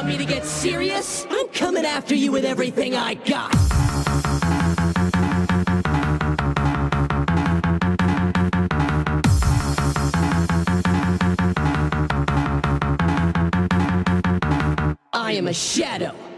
want me to get serious? I'm coming after you with everything I got. I am a shadow.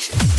action.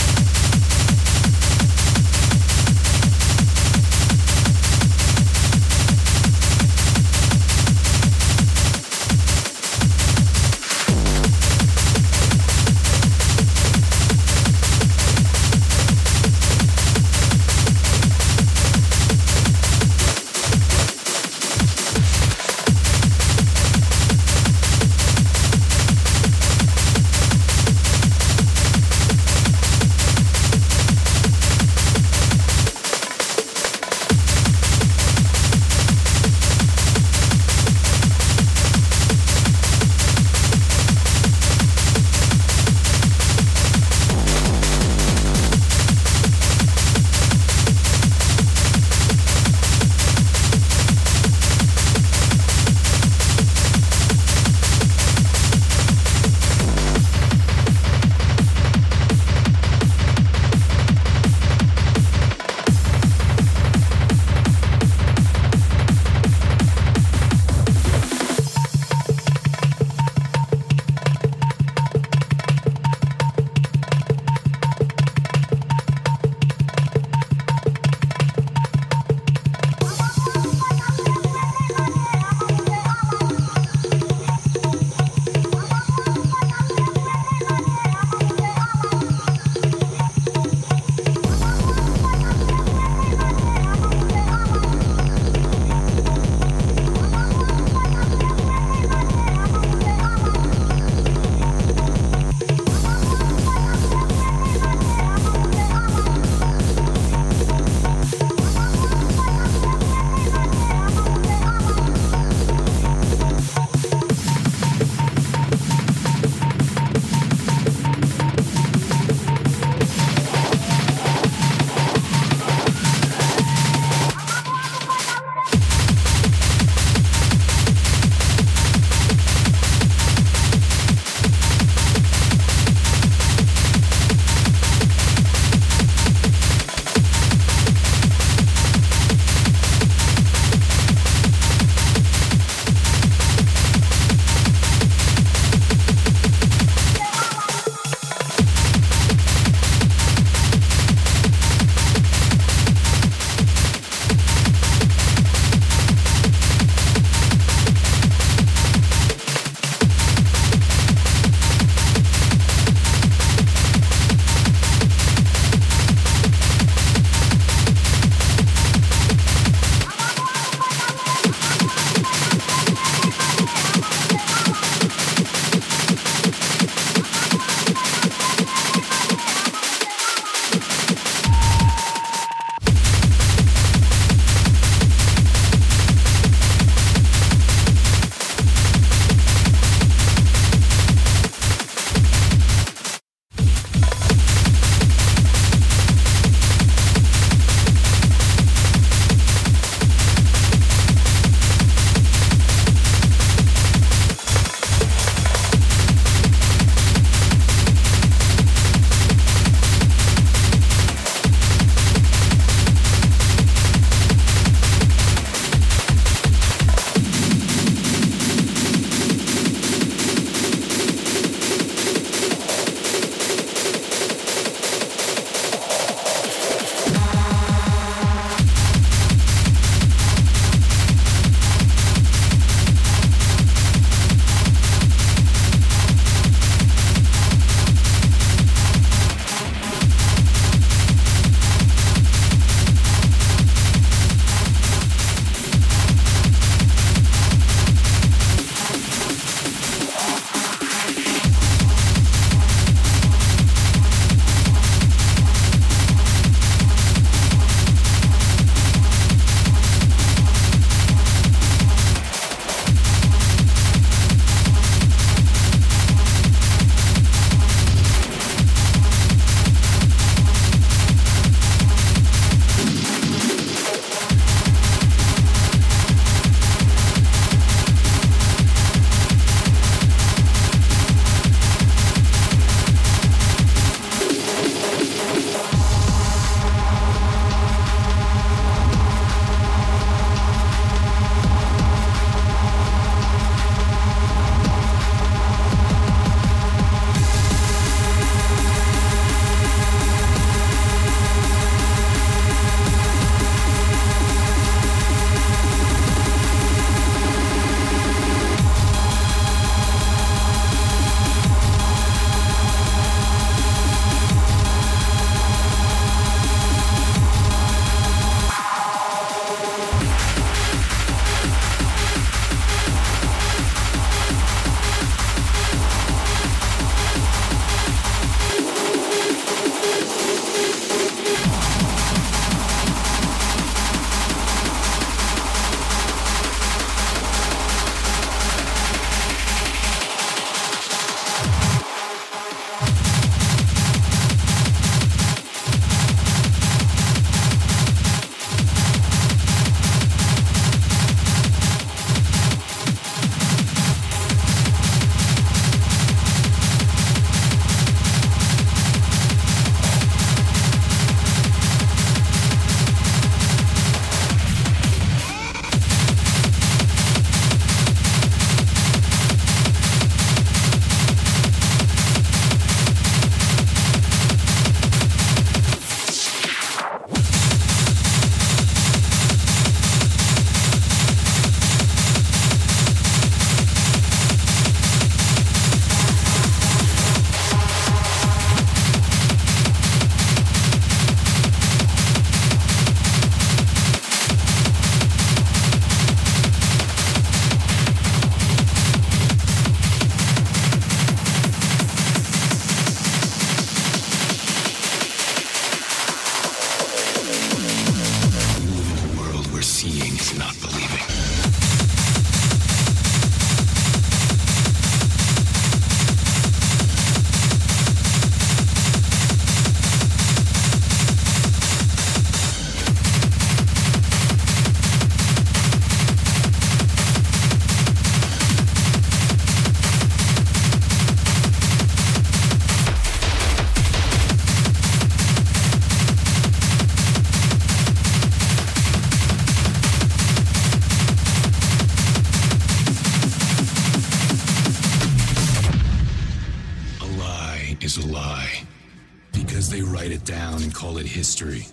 History,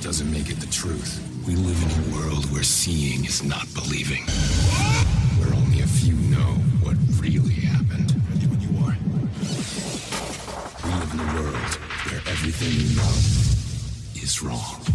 doesn't make it the truth. We live in a world where seeing is not believing. Where only a few know what really happened. Ready when you are. We live in a world where everything you know is wrong.